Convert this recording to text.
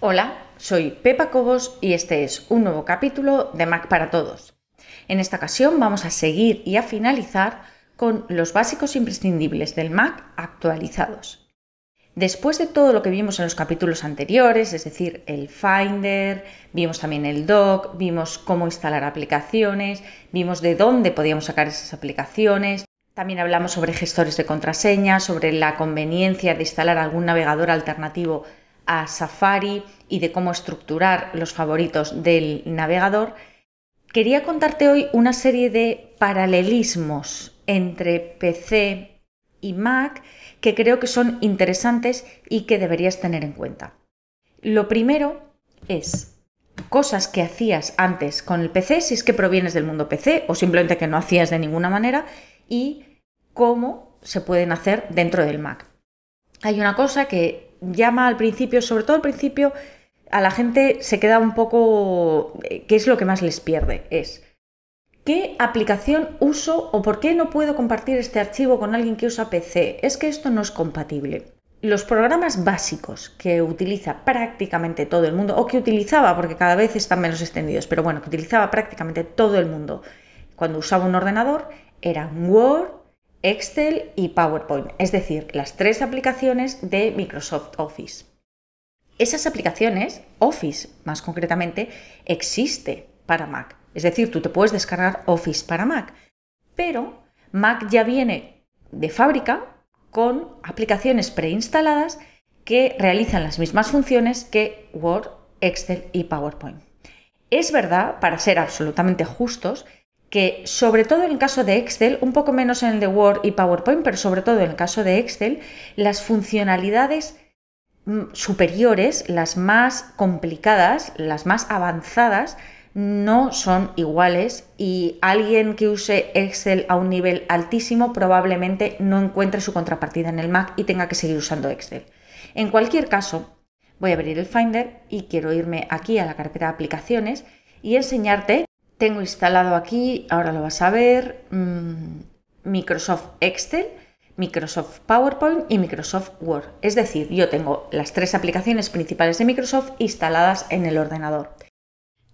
Hola, soy Pepa Cobos y este es un nuevo capítulo de Mac para Todos. En esta ocasión vamos a seguir y a finalizar con los básicos imprescindibles del Mac actualizados. Después de todo lo que vimos en los capítulos anteriores, es decir, el Finder, vimos también el Dock, vimos cómo instalar aplicaciones, vimos de dónde podíamos sacar esas aplicaciones, también hablamos sobre gestores de contraseñas, sobre la conveniencia de instalar algún navegador alternativo a Safari y de cómo estructurar los favoritos del navegador, quería contarte hoy una serie de paralelismos entre PC y Mac que creo que son interesantes y que deberías tener en cuenta. Lo primero es cosas que hacías antes con el PC, si es que provienes del mundo PC o simplemente que no hacías de ninguna manera, y cómo se pueden hacer dentro del Mac. Hay una cosa que llama al principio, sobre todo al principio, a la gente se queda un poco... Eh, ¿Qué es lo que más les pierde? Es ¿Qué aplicación uso o por qué no puedo compartir este archivo con alguien que usa PC? Es que esto no es compatible. Los programas básicos que utiliza prácticamente todo el mundo, o que utilizaba, porque cada vez están menos extendidos, pero bueno, que utilizaba prácticamente todo el mundo cuando usaba un ordenador, eran Word, Excel y PowerPoint, es decir, las tres aplicaciones de Microsoft Office. Esas aplicaciones, Office más concretamente, existe para Mac. Es decir, tú te puedes descargar Office para Mac, pero Mac ya viene de fábrica con aplicaciones preinstaladas que realizan las mismas funciones que Word, Excel y PowerPoint. Es verdad, para ser absolutamente justos, que sobre todo en el caso de Excel, un poco menos en el de Word y PowerPoint, pero sobre todo en el caso de Excel, las funcionalidades mm, superiores, las más complicadas, las más avanzadas, no son iguales y alguien que use Excel a un nivel altísimo probablemente no encuentre su contrapartida en el Mac y tenga que seguir usando Excel. En cualquier caso, voy a abrir el Finder y quiero irme aquí a la carpeta de aplicaciones y enseñarte tengo instalado aquí, ahora lo vas a ver, mm, Microsoft Excel, Microsoft PowerPoint y Microsoft Word. Es decir, yo tengo las tres aplicaciones principales de Microsoft instaladas en el ordenador.